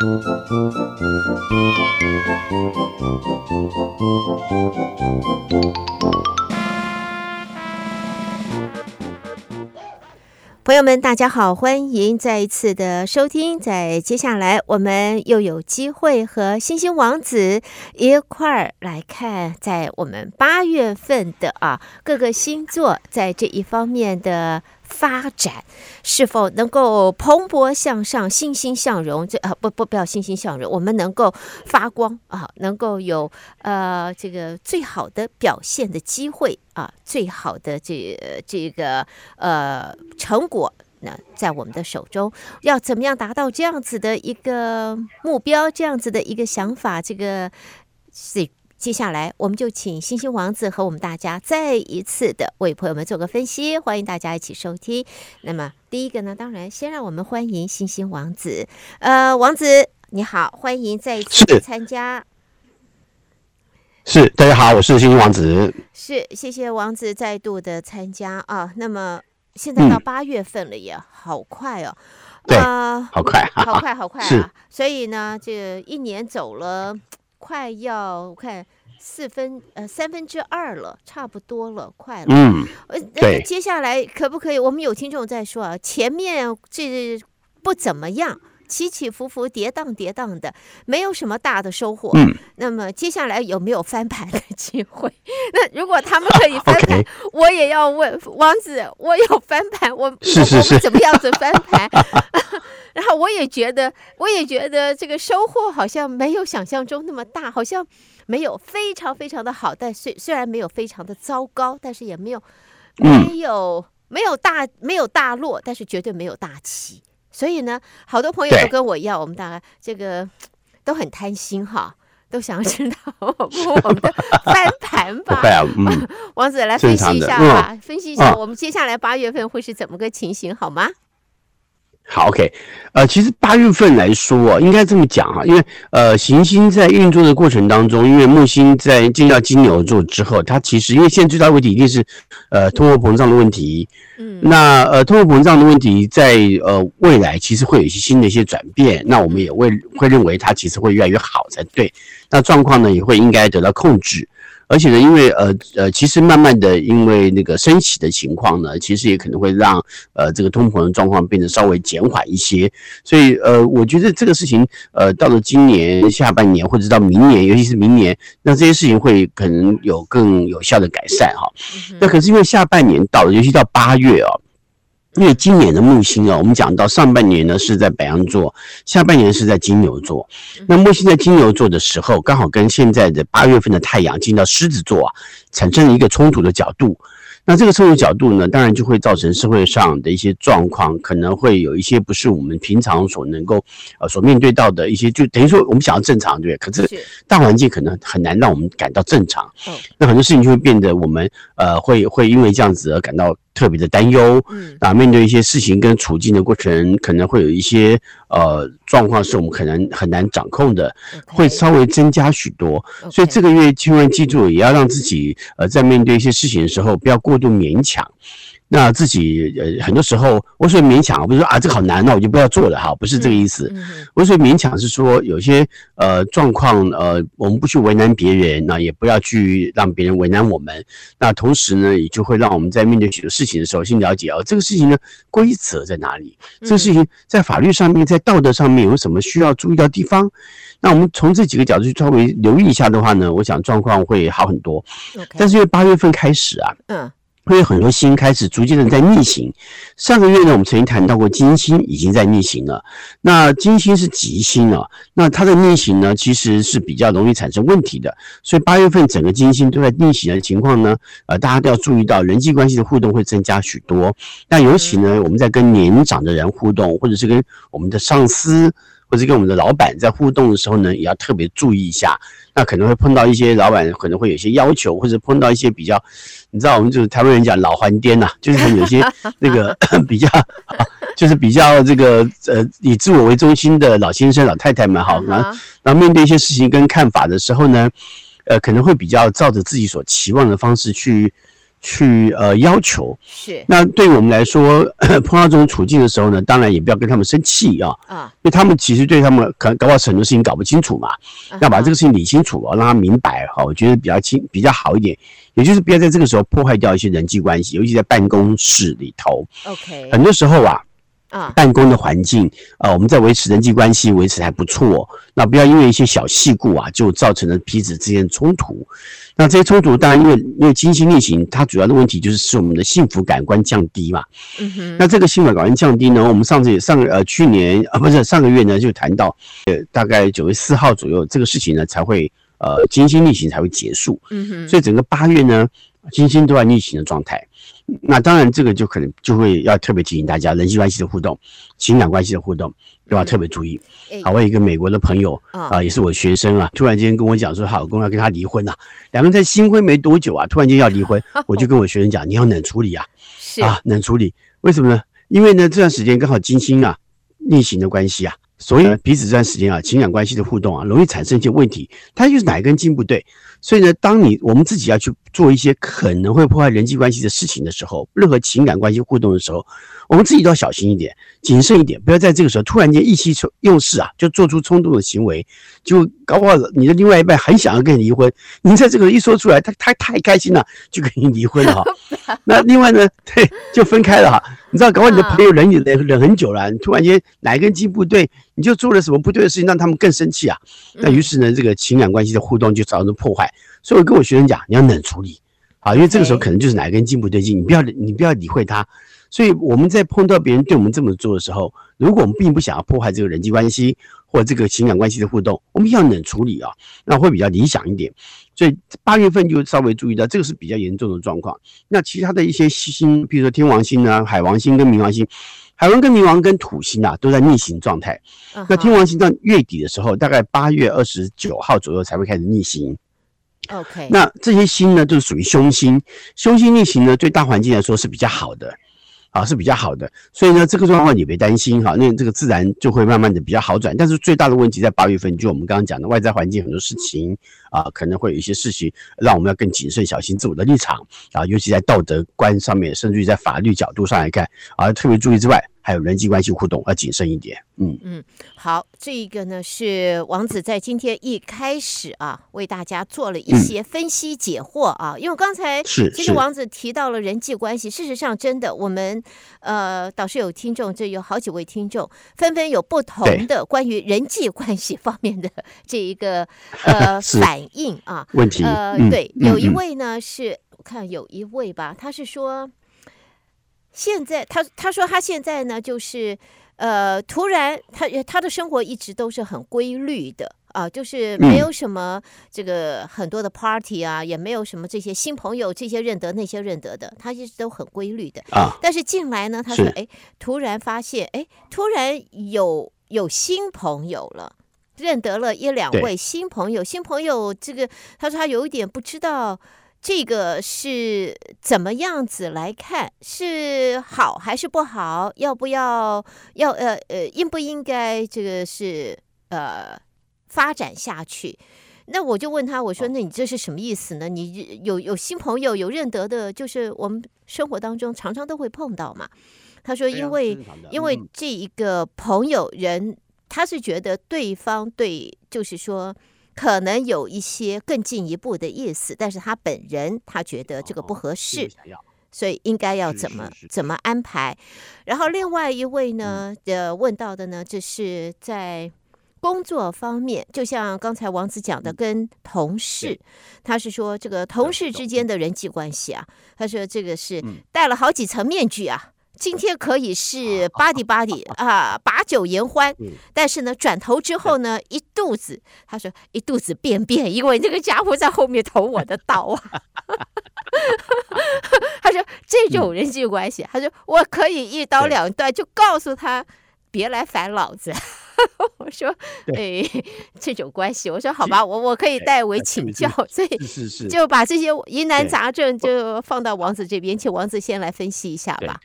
朋友们，大家好，欢迎再一次的收听。在接下来，我们又有机会和星星王子一块儿来看，在我们八月份的啊各个星座在这一方面的发展是否能够蓬勃向上、欣欣向荣？这啊不不不要欣欣向荣，我们能够发光啊，能够有呃这个最好的表现的机会啊，最好的这这个呃成果那，在我们的手中。要怎么样达到这样子的一个目标？这样子的一个想法？这个是。接下来，我们就请星星王子和我们大家再一次的为朋友们做个分析，欢迎大家一起收听。那么，第一个呢，当然先让我们欢迎星星王子。呃，王子你好，欢迎再一次参加。是，大家好，我是星星王子。是，谢谢王子再度的参加啊。那么，现在到八月份了也，也、嗯、好快哦。对，呃、好快，好快，好快啊！所以呢，这一年走了。快要我看四分呃三分之二了，差不多了，快了。嗯，呃。接下来可不可以？我们有听众在说啊，前面这不怎么样，起起伏伏，跌宕跌宕的，没有什么大的收获。嗯。那么接下来有没有翻盘的 机会？那如果他们可以翻盘，我也要问王子，我有翻盘，我 是是是，我怎么样子翻盘？然后我也觉得，我也觉得这个收获好像没有想象中那么大，好像没有非常非常的好，但虽虽然没有非常的糟糕，但是也没有没有没有大没有大落，但是绝对没有大起。所以呢，好多朋友都跟我一样，我们大概这个都很贪心哈，都想知道我们的 翻盘吧。嗯、王子来分析一下吧，嗯、分析一下我们接下来八月份会是怎么个情形，好吗？好，OK，呃，其实八月份来说啊，应该这么讲哈，因为呃，行星在运作的过程当中，因为木星在进到金牛座之后，它其实因为现在最大的问题一定是呃通货膨胀的问题，嗯，那呃通货膨胀的问题在呃未来其实会有一些新的一些转变，那我们也会会认为它其实会越来越好才对，那状况呢也会应该得到控制。而且呢，因为呃呃，其实慢慢的，因为那个升息的情况呢，其实也可能会让呃这个通膨的状况变得稍微减缓一些。所以呃，我觉得这个事情呃，到了今年下半年或者到明年，尤其是明年，那这些事情会可能有更有效的改善哈。那可是因为下半年到了，尤其到八月啊。因为今年的木星啊，我们讲到上半年呢是在白羊座，下半年是在金牛座。那木星在金牛座的时候，刚好跟现在的八月份的太阳进到狮子座啊，产生了一个冲突的角度。那这个冲突角度呢，当然就会造成社会上的一些状况，可能会有一些不是我们平常所能够呃所面对到的一些，就等于说我们想要正常，对不对？可是大环境可能很难让我们感到正常。那很多事情就会变得我们呃会会因为这样子而感到。特别的担忧，嗯，啊，面对一些事情跟处境的过程，可能会有一些呃状况是我们可能很难掌控的，会稍微增加许多。所以这个月千万记住，也要让自己呃在面对一些事情的时候，不要过度勉强。那自己呃，很多时候我所以勉强，不是说啊这个好难，哦我就不要做了哈，不是这个意思。我所以勉强是说有些呃状况呃，我们不去为难别人，那也不要去让别人为难我们。那同时呢，也就会让我们在面对许多事情的时候，先了解哦，这个事情呢规则在哪里？这个事情在法律上面，在道德上面有什么需要注意的地方？那我们从这几个角度去稍微留意一下的话呢，我想状况会好很多。但是因为八月份开始啊，嗯。会有很多星开始逐渐的在逆行。上个月呢，我们曾经谈到过金星已经在逆行了。那金星是吉星啊，那它的逆行呢，其实是比较容易产生问题的。所以八月份整个金星都在逆行的情况呢，呃，大家都要注意到人际关系的互动会增加许多。那尤其呢，我们在跟年长的人互动，或者是跟我们的上司。或者跟我们的老板在互动的时候呢，也要特别注意一下。那可能会碰到一些老板可能会有些要求，或者碰到一些比较，你知道我们就是台湾人讲老还颠呐、啊，就是有些那个 比较，就是比较这个呃以自我为中心的老先生老太太们哈，然后然后面对一些事情跟看法的时候呢，呃可能会比较照着自己所期望的方式去。去呃要求。是，那对我们来说，碰到这种处境的时候呢，当然也不要跟他们生气啊，啊，因为他们其实对他们可能搞不好很多事情搞不清楚嘛，要把这个事情理清楚啊，让他明白哈，我觉得比较清比较好一点，也就是不要在这个时候破坏掉一些人际关系，尤其在办公室里头，OK，很多时候啊。啊，办公的环境呃，我们在维持人际关系，维持还不错。那不要因为一些小细故啊，就造成了彼此之间的冲突。那这些冲突，当然因为因为金星逆行，它主要的问题就是使我们的幸福感官降低嘛。嗯哼。那这个幸福感官降低呢，我们上次也上呃去年啊不是上个月呢就谈到，呃大概九月四号左右这个事情呢才会呃金星逆行才会结束。嗯哼。所以整个八月呢，金星都在逆行的状态。那当然，这个就可能就会要特别提醒大家，人际关系的互动、情感关系的互动，都要特别注意。好，我有一个美国的朋友啊，也是我学生啊，突然间跟我讲说，她老公要跟他离婚了，两个人在新婚没多久啊，突然间要离婚，我就跟我学生讲，你要冷处理啊，啊，冷处理，为什么呢？因为呢，这段时间刚好金星啊逆行的关系啊，所以呢，彼此这段时间啊，情感关系的互动啊，容易产生一些问题，他就是哪一根筋不对。所以呢，当你我们自己要去做一些可能会破坏人际关系的事情的时候，任何情感关系互动的时候，我们自己都要小心一点，谨慎一点，不要在这个时候突然间意气用事啊，就做出冲动的行为，就搞不好你的另外一半很想要跟你离婚，你在这个一说出来，他他太开心了，就跟你离婚了哈。那另外呢，对，就分开了哈。你知道，搞不好你的朋友忍你忍忍很久了，你突然间哪一根筋不对，你就做了什么不对的事情，让他们更生气啊。那于是呢，这个情感关系的互动就造成破坏。所以我跟我学生讲，你要冷处理，好，因为这个时候可能就是哪一根筋不对劲，你不要你不要理会他。所以我们在碰到别人对我们这么做的时候，如果我们并不想要破坏这个人际关系或这个情感关系的互动，我们要冷处理啊，那会比较理想一点。所以八月份就稍微注意到这个是比较严重的状况。那其他的一些星，比如说天王星啊、海王星跟冥王星，海王跟冥王跟土星啊都在逆行状态。那天王星到月底的时候，大概八月二十九号左右才会开始逆行。OK，那这些星呢，就是属于凶星。凶星逆行呢，对大环境来说是比较好的，啊，是比较好的。所以呢，这个状况你别担心哈，那这个自然就会慢慢的比较好转。但是最大的问题在八月份，就我们刚刚讲的外在环境很多事情啊，可能会有一些事情让我们要更谨慎小心自我的立场啊，尤其在道德观上面，甚至于在法律角度上来看啊，特别注意之外。还有人际关系互动要谨慎一点，嗯。嗯，好，这一个呢是王子在今天一开始啊为大家做了一些分析解惑啊，嗯、因为刚才是其实王子提到了人际关系，事实上真的我们呃导师有听众，这有好几位听众纷纷有不同的关于人际关系方面的这一个呃 反应啊问题，呃、嗯、对，有一位呢是我看有一位吧，他是说。现在他他说他现在呢，就是呃，突然他他的生活一直都是很规律的啊，就是没有什么这个很多的 party 啊，也没有什么这些新朋友，这些认得那些认得的，他一直都很规律的啊。但是进来呢，他说哎，突然发现哎，突然有有新朋友了，认得了一两位新朋友，新朋友这个他说他有一点不知道。这个是怎么样子来看？是好还是不好？要不要要呃呃应不应该这个是呃发展下去？那我就问他，我说：“那你这是什么意思呢？你有有新朋友有认得的，就是我们生活当中常常都会碰到嘛。”他说：“因为因为这一个朋友人，他是觉得对方对，就是说。”可能有一些更进一步的意思，但是他本人他觉得这个不合适，所以应该要怎么怎么安排。然后另外一位呢，呃，问到的呢，这是在工作方面，就像刚才王子讲的，跟同事，他是说这个同事之间的人际关系啊，他说这个是戴了好几层面具啊。今天可以是巴迪巴迪啊，把酒言欢，但是呢，转头之后呢，一肚子，他说一肚子便便，因为那个家伙在后面捅我的刀啊。他说这种人际关系，他说我可以一刀两断，就告诉他别来烦老子。我说，哎，这种关系，我说好吧，我我可以代为请教，所以是是就把这些疑难杂症就放到王子这边，请王子先来分析一下吧。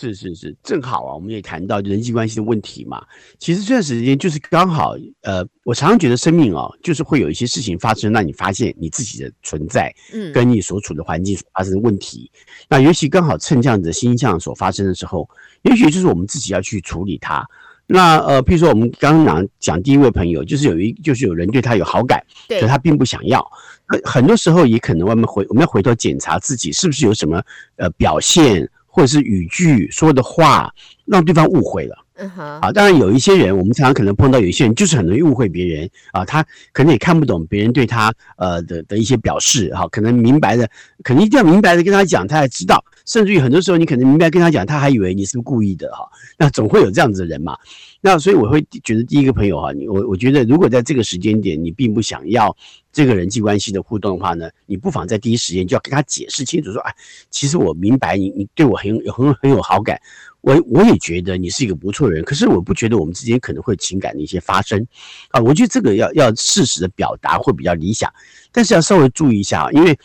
是是是，正好啊，我们也谈到人际关系的问题嘛。其实这段时间就是刚好，呃，我常常觉得生命哦，就是会有一些事情发生，让你发现你自己的存在，嗯，跟你所处的环境所发生的问题。嗯、那尤其刚好趁这样子的星象所发生的时候，也许就是我们自己要去处理它。那呃，譬如说我们刚刚讲讲第一位朋友，就是有一就是有人对他有好感，对，可他并不想要。那很多时候也可能我们回我们要回头检查自己是不是有什么呃表现。或者是语句说的话让对方误会了，嗯哼，啊，当然有一些人，我们常常可能碰到有一些人就是很容易误会别人啊，他可能也看不懂别人对他呃的的一些表示，哈，可能明白的，可能一定要明白的跟他讲，他才知道，甚至于很多时候你可能明白跟他讲，他还以为你是故意的，哈，那总会有这样子的人嘛，那所以我会觉得第一个朋友哈，你我我觉得如果在这个时间点你并不想要。这个人际关系的互动的话呢，你不妨在第一时间就要跟他解释清楚，说，哎，其实我明白你，你对我很有很很有好感，我我也觉得你是一个不错的人，可是我不觉得我们之间可能会情感的一些发生，啊，我觉得这个要要适时的表达会比较理想，但是要稍微注意一下，因为。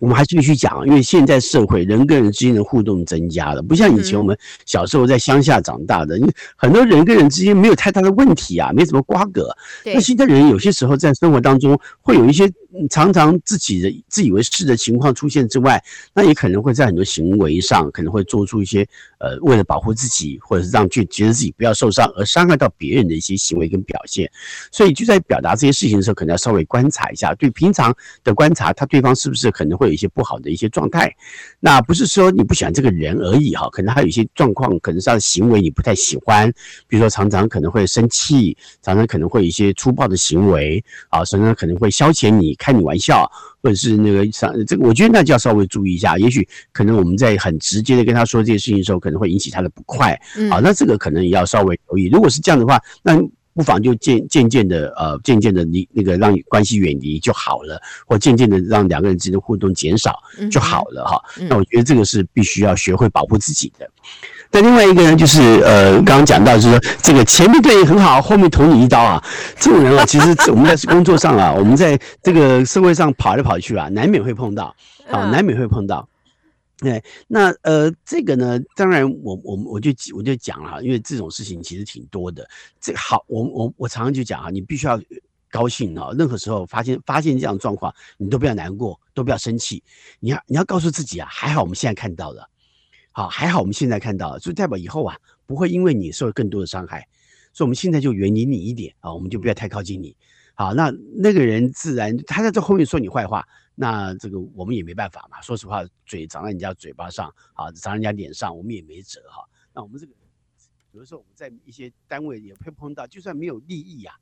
我们还是必须讲，因为现在社会人跟人之间的互动增加了，不像以前我们小时候在乡下长大的，因为很多人跟人之间没有太大的问题啊，没什么瓜葛。那现在人有些时候在生活当中会有一些。常常自己的自以为是的情况出现之外，那也可能会在很多行为上可能会做出一些呃，为了保护自己，或者是让去觉得自己不要受伤而伤害到别人的一些行为跟表现。所以就在表达这些事情的时候，可能要稍微观察一下，对平常的观察，他对方是不是可能会有一些不好的一些状态。那不是说你不喜欢这个人而已哈，可能还有一些状况，可能是他的行为你不太喜欢，比如说常常可能会生气，常常可能会有一些粗暴的行为啊，常常可能会消遣你。开你玩笑，或者是那个上这个，我觉得那就要稍微注意一下。也许可能我们在很直接的跟他说这些事情的时候，可能会引起他的不快。好，那这个可能也要稍微留意。如果是这样的话，那不妨就渐渐渐的呃，渐渐的离那个让关系远离就好了，或渐渐的让两个人之间的互动减少就好了哈。那我觉得这个是必须要学会保护自己的。那另外一个呢就是呃，刚刚讲到就是说，这个前面对你很好，后面捅你一刀啊，这种人啊，其实我们在工作上啊，我们在这个社会上跑来跑去啊，难免会碰到啊，难免会碰到。对，那呃，这个呢，当然我我我就我就讲了哈，因为这种事情其实挺多的。这个好，我我我常常就讲啊，你必须要高兴啊，任何时候发现发现这样状况，你都不要难过，都不要生气，你要你要告诉自己啊，还好我们现在看到了。好，还好我们现在看到，就代表以后啊不会因为你受更多的伤害，所以我们现在就远离你一点啊，我们就不要太靠近你。好，那那个人自然他在这后面说你坏话，那这个我们也没办法嘛。说实话，嘴长在人家嘴巴上，啊，长人家脸上，我们也没辙哈。那我们这个有的时候我们在一些单位也会碰到，就算没有利益呀、啊。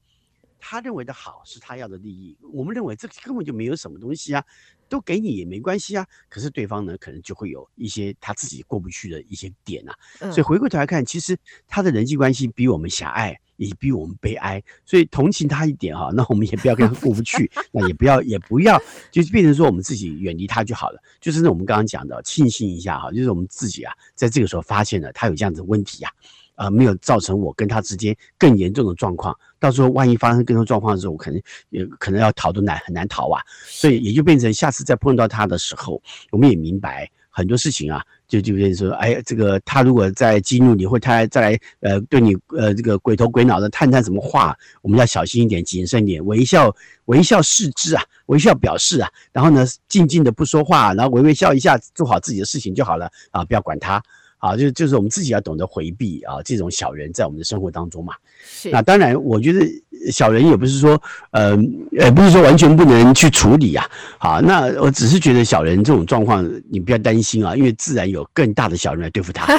他认为的好是他要的利益，我们认为这根本就没有什么东西啊，都给你也没关系啊。可是对方呢，可能就会有一些他自己过不去的一些点啊。所以回过头来看，其实他的人际关系比我们狭隘，也比我们悲哀。所以同情他一点哈，那我们也不要跟他过不去，那也不要也不要，就是变成说我们自己远离他就好了。就是那我们刚刚讲的，庆幸一下哈，就是我们自己啊，在这个时候发现了他有这样子的问题呀。啊、呃，没有造成我跟他之间更严重的状况。到时候万一发生更多状况的时候，我可能也可能要逃都难，很难逃啊。所以也就变成下次再碰到他的时候，我们也明白很多事情啊，就就变成说，哎，这个他如果再激怒你，或他再来呃对你呃这个鬼头鬼脑的探探什么话，我们要小心一点，谨慎一点，微笑微笑视之啊，微笑表示啊，然后呢静静的不说话，然后微微笑一下，做好自己的事情就好了啊，不要管他。啊，就就是我们自己要懂得回避啊，这种小人在我们的生活当中嘛。是。那当然，我觉得小人也不是说，呃，呃，不是说完全不能去处理啊。好，那我只是觉得小人这种状况，你不要担心啊，因为自然有更大的小人来对付他。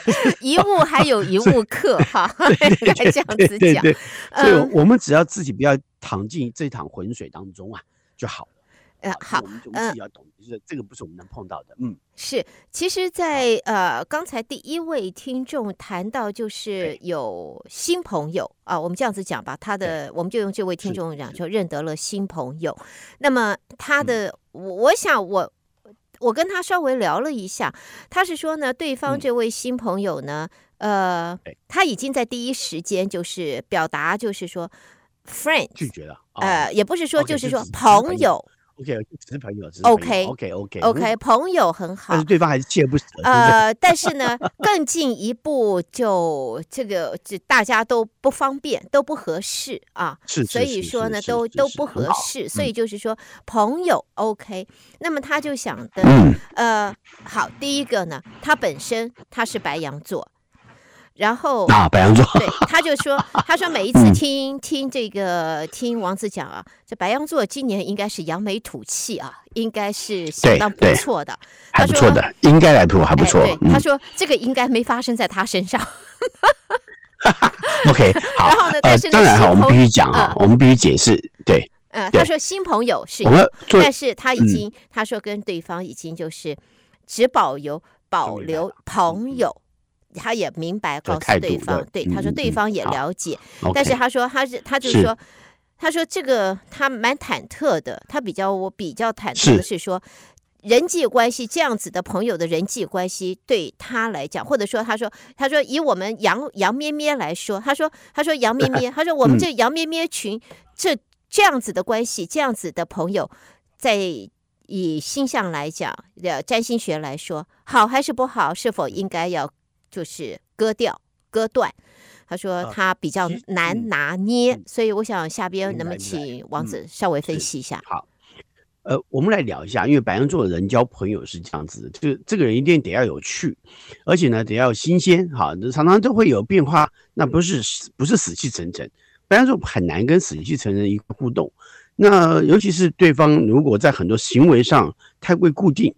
一物还有一物克哈，应该这样子讲。对对对。所以我们只要自己不要淌进这趟浑水当中啊，就好。呃，好，嗯，我们自己要懂，就是这个不是我们能碰到的，嗯，是。其实在，在呃刚才第一位听众谈到，就是有新朋友啊，我们这样子讲吧，他的我们就用这位听众讲，就认得了新朋友。那么他的，我、嗯、我想我我跟他稍微聊了一下，他是说呢，对方这位新朋友呢，呃，他已经在第一时间就是表达，就是说，friend 拒绝了，哦、呃，也不是说，就是说朋友。OK，只是朋友，只是 OK，OK，OK，朋友很好，但是对方还是锲不舍。呃，但是呢，更进一步就这个，这大家都不方便，都不合适啊。是，所以说呢，都都不合适，所以就是说朋友 OK。那么他就想的，呃，好，第一个呢，他本身他是白羊座。然后啊，白羊座，对，他就说，他说每一次听、嗯、听这个听王子讲啊，这白羊座今年应该是扬眉吐气啊，应该是相当不错的，还不错的，应该来吐还不错。哎对嗯、他说这个应该没发生在他身上。OK，好。然后呢，但是、呃、当然哈，我们必须讲哈，我们必须解释，对，呃，他说新朋友是，但是他已经、嗯、他说跟对方已经就是只保留保留朋友。他也明白告诉对方，对他说对方也了解，但是他说他是他就是。说，他说这个他蛮忐忑的，他比较我比较忐忑的是。说人际关系这样子的朋友的人际关系对他来讲，或者说他说他说以我们杨杨咩咩来说，他说他说杨咩咩，他说我们这杨咩咩群这这样子的关系，这样子的朋友，在以星象来讲，呃占星学来说，好还是不好，是否应该要？就是割掉、割断，他说他比较难拿捏，啊嗯、所以我想下边能不能请王子稍微分析一下？好，呃，我们来聊一下，因为白羊座的人交朋友是这样子的，就这个人一定得要有趣，而且呢得要新鲜，哈，常常都会有变化，那不是不是死气沉沉，白羊座很难跟死气沉沉一个互动，那尤其是对方如果在很多行为上太过固定。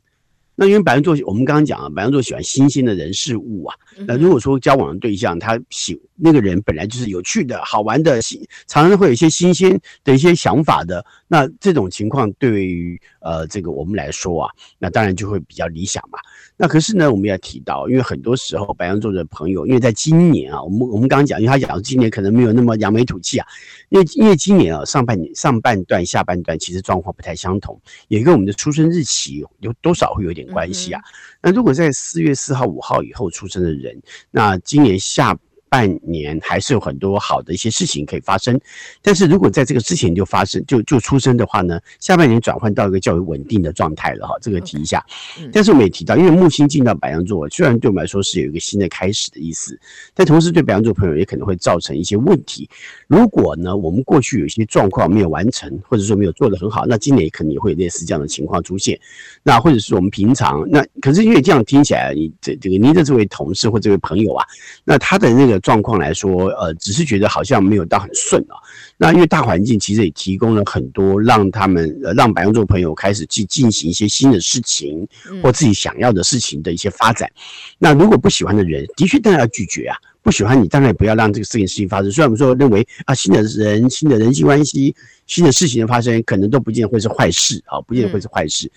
那因为白羊座，我们刚刚讲啊，白羊座喜欢新鲜的人事物啊。那如果说交往的对象他喜那个人本来就是有趣的、好玩的，常常会有一些新鲜的一些想法的，那这种情况对于呃这个我们来说啊，那当然就会比较理想嘛。那可是呢，我们要提到，因为很多时候白羊座的朋友，因为在今年啊，我们我们刚刚讲，因为他讲今年可能没有那么扬眉吐气啊，因为因为今年啊上半年上半段、下半段其实状况不太相同，也跟我们的出生日期有多少会有点关系啊。那如果在四月四号、五号以后出生的人，那今年下。半年还是有很多好的一些事情可以发生，但是如果在这个之前就发生就就出生的话呢，下半年转换到一个较为稳定的状态了哈，这个提一下。但是我们也提到，因为木星进到白羊座，虽然对我们来说是有一个新的开始的意思，但同时对白羊座朋友也可能会造成一些问题。如果呢，我们过去有一些状况没有完成，或者说没有做得很好，那今年可能也会有类似这样的情况出现。那或者是我们平常那可是因为这样听起来，你这这个您的这位同事或这位朋友啊，那他的那个。状况来说，呃，只是觉得好像没有到很顺啊。那因为大环境其实也提供了很多让他们呃让白羊座朋友开始去进行一些新的事情或自己想要的事情的一些发展。那如果不喜欢的人，的确当然要拒绝啊。不喜欢你，当然也不要让这个事情事情发生。虽然我们说认为啊，新的人、新的人际关系、新的事情的发生，可能都不见得会是坏事啊，不见得会是坏事。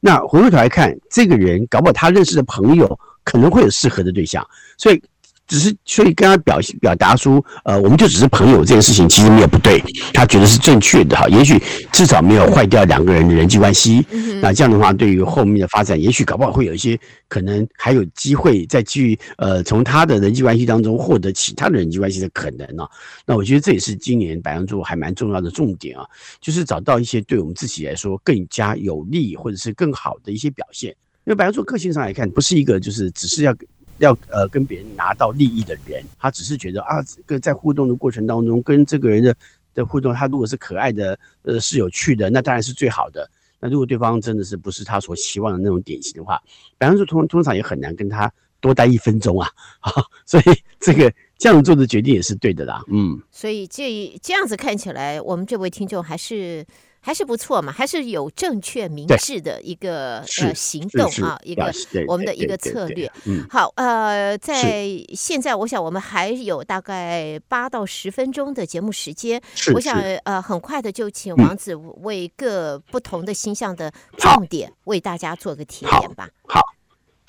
那回过头来看，这个人搞不好他认识的朋友可能会有适合的对象，所以。只是所以跟他表表达出，呃，我们就只是朋友这件事情其实没有不对，他觉得是正确的哈。也许至少没有坏掉两个人的人际关系。那这样的话，对于后面的发展，也许搞不好会有一些可能还有机会再去呃从他的人际关系当中获得其他的人际关系的可能呢。那我觉得这也是今年白羊座还蛮重要的重点啊，就是找到一些对我们自己来说更加有利或者是更好的一些表现。因为白羊座个性上来看，不是一个就是只是要。要呃跟别人拿到利益的人，他只是觉得啊，这个在互动的过程当中，跟这个人的的互动，他如果是可爱的，呃是有趣的，那当然是最好的。那如果对方真的是不是他所期望的那种典型的话，白羊座通通常也很难跟他多待一分钟啊。好，所以这个这样做的决定也是对的啦。嗯，所以这这样子看起来，我们这位听众还是。还是不错嘛，还是有正确明智的一个呃行动啊，一个我们的一个策略。嗯，好，呃，在现在我想我们还有大概八到十分钟的节目时间，我想呃很快的就请王子为各不同的星象的重点为大家做个提点吧。好。好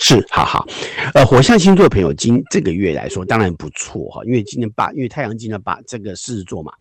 是，好好，呃，火象星座的朋友，今这个月来说当然不错哈，因为今年八，因为太阳进了八这个狮子座嘛，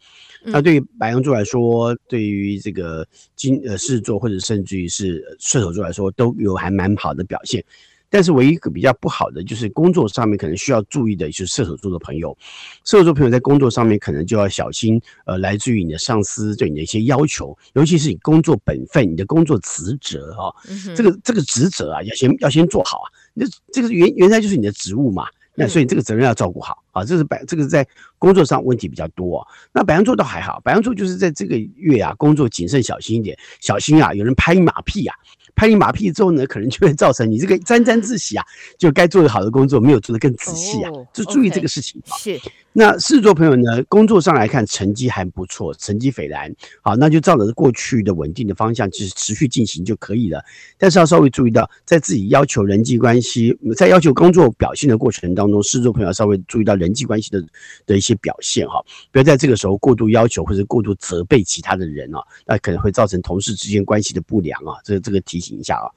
那对于白羊座来说，对于这个金呃狮子座或者甚至于是射手座来说，都有还蛮好的表现。但是唯一一个比较不好的就是工作上面可能需要注意的，就是射手座的朋友，射手座朋友在工作上面可能就要小心，呃，来自于你的上司对你的一些要求，尤其是你工作本分、你的工作职责啊，这个这个职责啊，要先要先做好啊，那这个原原来就是你的职务嘛。那所以这个责任要照顾好啊，这是白这个在工作上问题比较多啊。那白羊座倒还好，白羊座就是在这个月啊，工作谨慎小心一点，小心啊，有人拍你马屁啊。拍你马屁之后呢，可能就会造成你这个沾沾自喜啊，就该做的好的工作没有做得更仔细啊，就注意这个事情。是。那狮子座朋友呢，工作上来看成绩还不错，成绩斐然。好，那就照着过去的稳定的方向，就是持续进行就可以了。但是要稍微注意到，在自己要求人际关系，在要求工作表现的过程当中，狮子座朋友稍微注意到人际关系的的一些表现哈，不要在这个时候过度要求或者过度责备其他的人啊，那可能会造成同事之间关系的不良啊。这这个提醒一下啊。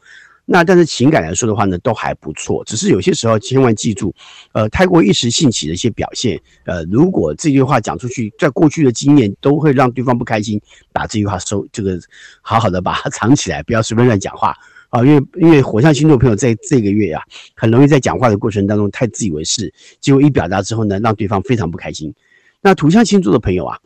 那但是情感来说的话呢，都还不错。只是有些时候千万记住，呃，太过一时兴起的一些表现，呃，如果这句话讲出去，在过去的经验都会让对方不开心，把这句话收，这个好好的把它 藏起来，不要随便乱讲话啊。因为因为火象星座朋友在这个月啊，很容易在讲话的过程当中太自以为是，结果一表达之后呢，让对方非常不开心。那土象星座的朋友啊。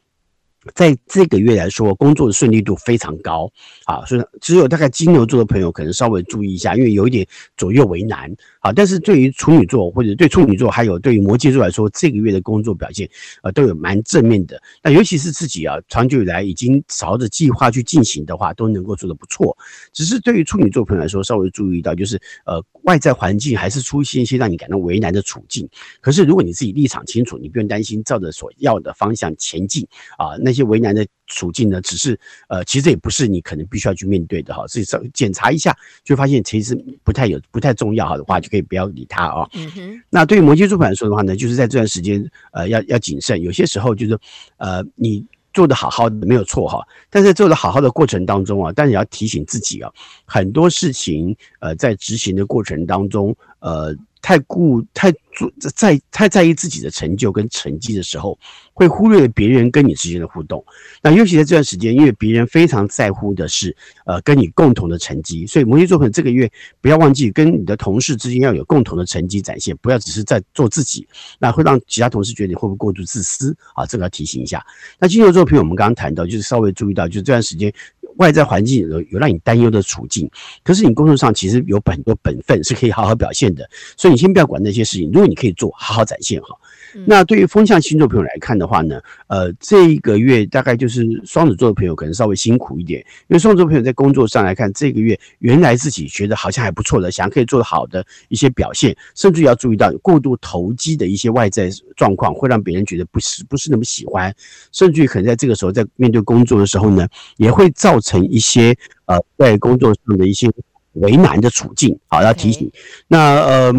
在这个月来说，工作的顺利度非常高啊，所以只有大概金牛座的朋友可能稍微注意一下，因为有一点左右为难啊。但是对于处女座或者对处女座，还有对于摩羯座来说，这个月的工作表现啊都有蛮正面的。那尤其是自己啊，长久以来已经朝着计划去进行的话，都能够做得不错。只是对于处女座朋友来说，稍微注意到就是呃，外在环境还是出现一些让你感到为难的处境。可是如果你自己立场清楚，你不用担心，照着所要的方向前进啊，那。一些为难的处境呢，只是呃，其实也不是你可能必须要去面对的哈，所以检查一下，就发现其实不太有、不太重要哈的话，就可以不要理他啊。嗯哼。那对于摩羯座来说的话呢，就是在这段时间呃，要要谨慎，有些时候就是呃，你做的好好的没有错哈，但是在做的好好的过程当中啊，但是也要提醒自己啊，很多事情呃，在执行的过程当中呃。太顾太做在太在意自己的成就跟成绩的时候，会忽略别人跟你之间的互动。那尤其在这段时间，因为别人非常在乎的是呃跟你共同的成绩，所以摩羯座朋友这个月不要忘记跟你的同事之间要有共同的成绩展现，不要只是在做自己，那会让其他同事觉得你会不会过度自私啊？这个要提醒一下。那金牛座朋友，我们刚刚谈到，就是稍微注意到，就是这段时间。外在环境有有让你担忧的处境，可是你工作上其实有很多本分是可以好好表现的，所以你先不要管那些事情。如果你可以做，好好展现哈。那对于风象星座朋友来看的话呢，呃，这一个月大概就是双子座的朋友可能稍微辛苦一点，因为双子座朋友在工作上来看，这个月原来自己觉得好像还不错的，想可以做得好的一些表现，甚至要注意到过度投机的一些外在状况，会让别人觉得不是不是那么喜欢，甚至于可能在这个时候在面对工作的时候呢，也会造成一些呃在工作上的一些为难的处境。好，要提醒，那呃。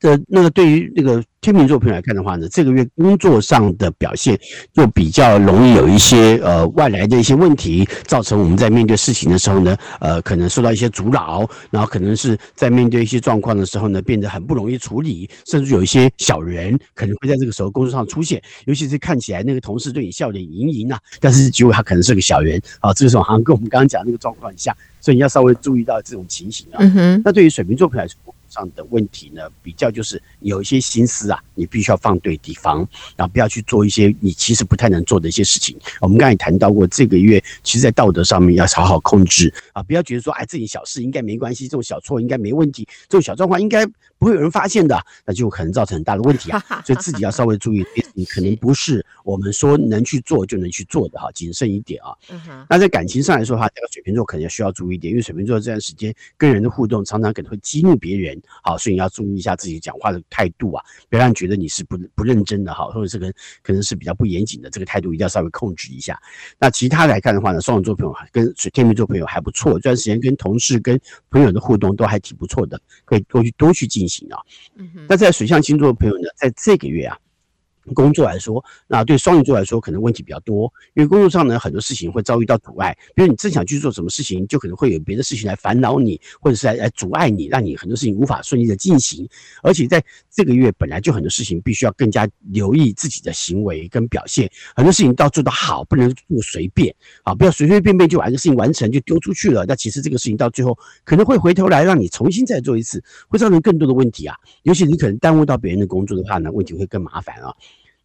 的那个对于那个天秤座朋友来看的话呢，这个月工作上的表现就比较容易有一些呃外来的一些问题，造成我们在面对事情的时候呢，呃可能受到一些阻挠，然后可能是在面对一些状况的时候呢，变得很不容易处理，甚至有一些小人可能会在这个时候工作上出现，尤其是看起来那个同事对你笑脸盈盈啊，但是结果他可能是个小人啊，这个时候好像跟我们刚刚讲那个状况很像，所以你要稍微注意到这种情形啊。那对于水瓶座朋友来说，上的问题呢，比较就是有一些心思啊，你必须要放对地方，然后不要去做一些你其实不太能做的一些事情。我们刚才也谈到过，这个月其实在道德上面要好好控制啊，不要觉得说，哎，这点小事应该没关系，这种小错应该没问题，这种小状况应该不会有人发现的，那就可能造成很大的问题啊。所以自己要稍微注意，你可能不是我们说能去做就能去做的哈，谨慎一点啊。那在感情上来说的话，这个水瓶座可能要需要注意一点，因为水瓶座这段时间跟人的互动常常可能会激怒别人。好，所以你要注意一下自己讲话的态度啊，不要让人觉得你是不不认真的哈，或者是可可能是比较不严谨的，这个态度一定要稍微控制一下。那其他来看的话呢，双子座朋友跟水天秤座朋友还不错，这段时间跟同事跟朋友的互动都还挺不错的，可以多去多去进行啊。那在水象星座的朋友呢，在这个月啊。工作来说，那对双鱼座来说可能问题比较多，因为工作上呢很多事情会遭遇到阻碍，比如你正想去做什么事情，就可能会有别的事情来烦恼你，或者是来来阻碍你，让你很多事情无法顺利的进行。而且在这个月本来就很多事情必须要更加留意自己的行为跟表现，很多事情都要做得好，不能做随便啊，不要随随便便就把一个事情完成就丢出去了。那其实这个事情到最后可能会回头来让你重新再做一次，会造成更多的问题啊。尤其你可能耽误到别人的工作的话呢，问题会更麻烦啊。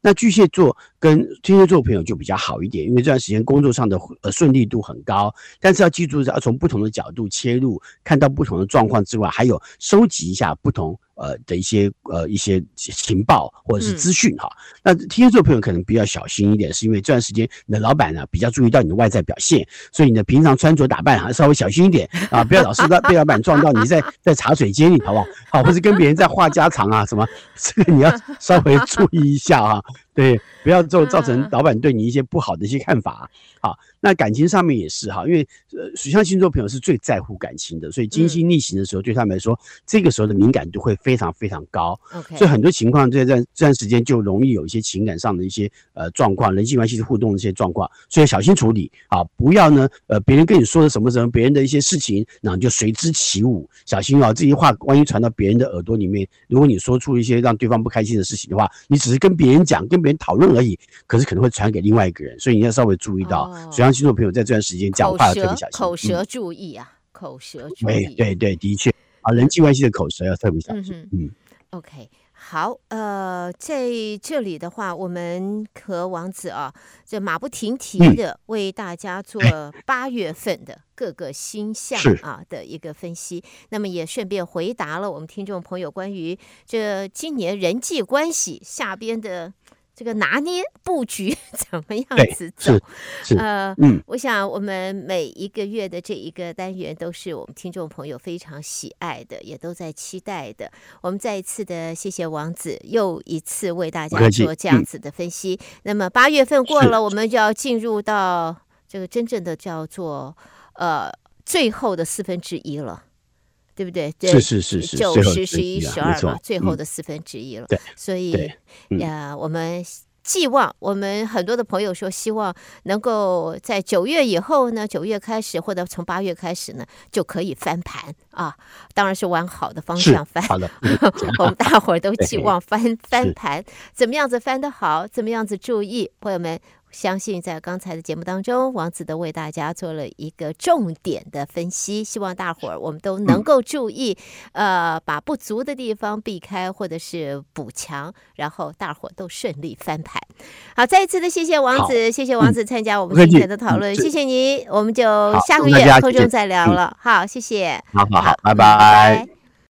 那巨蟹座跟天蝎座朋友就比较好一点，因为这段时间工作上的呃顺利度很高，但是要记住，要从不同的角度切入，看到不同的状况之外，还有收集一下不同。呃的一些呃一些情报或者是资讯哈，那天蝎座朋友可能比较小心一点，是因为这段时间你的老板呢比较注意到你的外在表现，所以你的平常穿着打扮还稍微小心一点啊，不要老是 被老板撞到你在在茶水间里，好不好？好，或是跟别人在话家常啊什么，这个你要稍微注意一下啊，对，不要做造成老板对你一些不好的一些看法。好，那感情上面也是哈，因为呃水象星座朋友是最在乎感情的，所以金星逆行的时候对他们来说，这个时候的敏感度会。非常非常高.所以很多情况在这这段时间就容易有一些情感上的一些呃状况，人际关系的互动的一些状况，所以小心处理啊，不要呢呃别人跟你说的什么什么，别人的一些事情，那你就随之起舞，小心啊，这些话万一传到别人的耳朵里面，如果你说出一些让对方不开心的事情的话，你只是跟别人讲，跟别人讨论而已，可是可能会传给另外一个人，所以你要稍微注意到，水象星座朋友在这段时间讲话要特别小心，口舌注意啊，嗯、口舌注意，对对，的确。啊，人际关系的口舌要特别小心。嗯，嗯，OK，好，呃，在这里的话，我们和王子啊，这马不停蹄的为大家做八月份的各个星象 啊的一个分析，那么也顺便回答了我们听众朋友关于这今年人际关系下边的。这个拿捏布局 怎么样子走？呃，嗯，我想我们每一个月的这一个单元都是我们听众朋友非常喜爱的，也都在期待的。我们再一次的谢谢王子，又一次为大家做这样子的分析。嗯、那么八月份过了，我们就要进入到这个真正的叫做呃最后的四分之一了。对不对？是是是是，九十、十一、十二嘛，最后的四分之一了。对，所以呀、呃，我们寄望我们很多的朋友说，希望能够在九月以后呢，九月开始或者从八月开始呢，就可以翻盘啊。当然是往好的方向翻。好的，我们大伙儿都 寄望翻翻盘，怎么样子翻得好，怎么样子注意，朋友们。相信在刚才的节目当中，王子都为大家做了一个重点的分析，希望大伙儿我们都能够注意，呃，把不足的地方避开或者是补强，然后大伙儿都顺利翻盘。好，再一次的谢谢王子，谢谢王子参加我们今天的讨论，谢谢你，我们就下个月空中再聊了。好，谢谢，好好好，拜拜。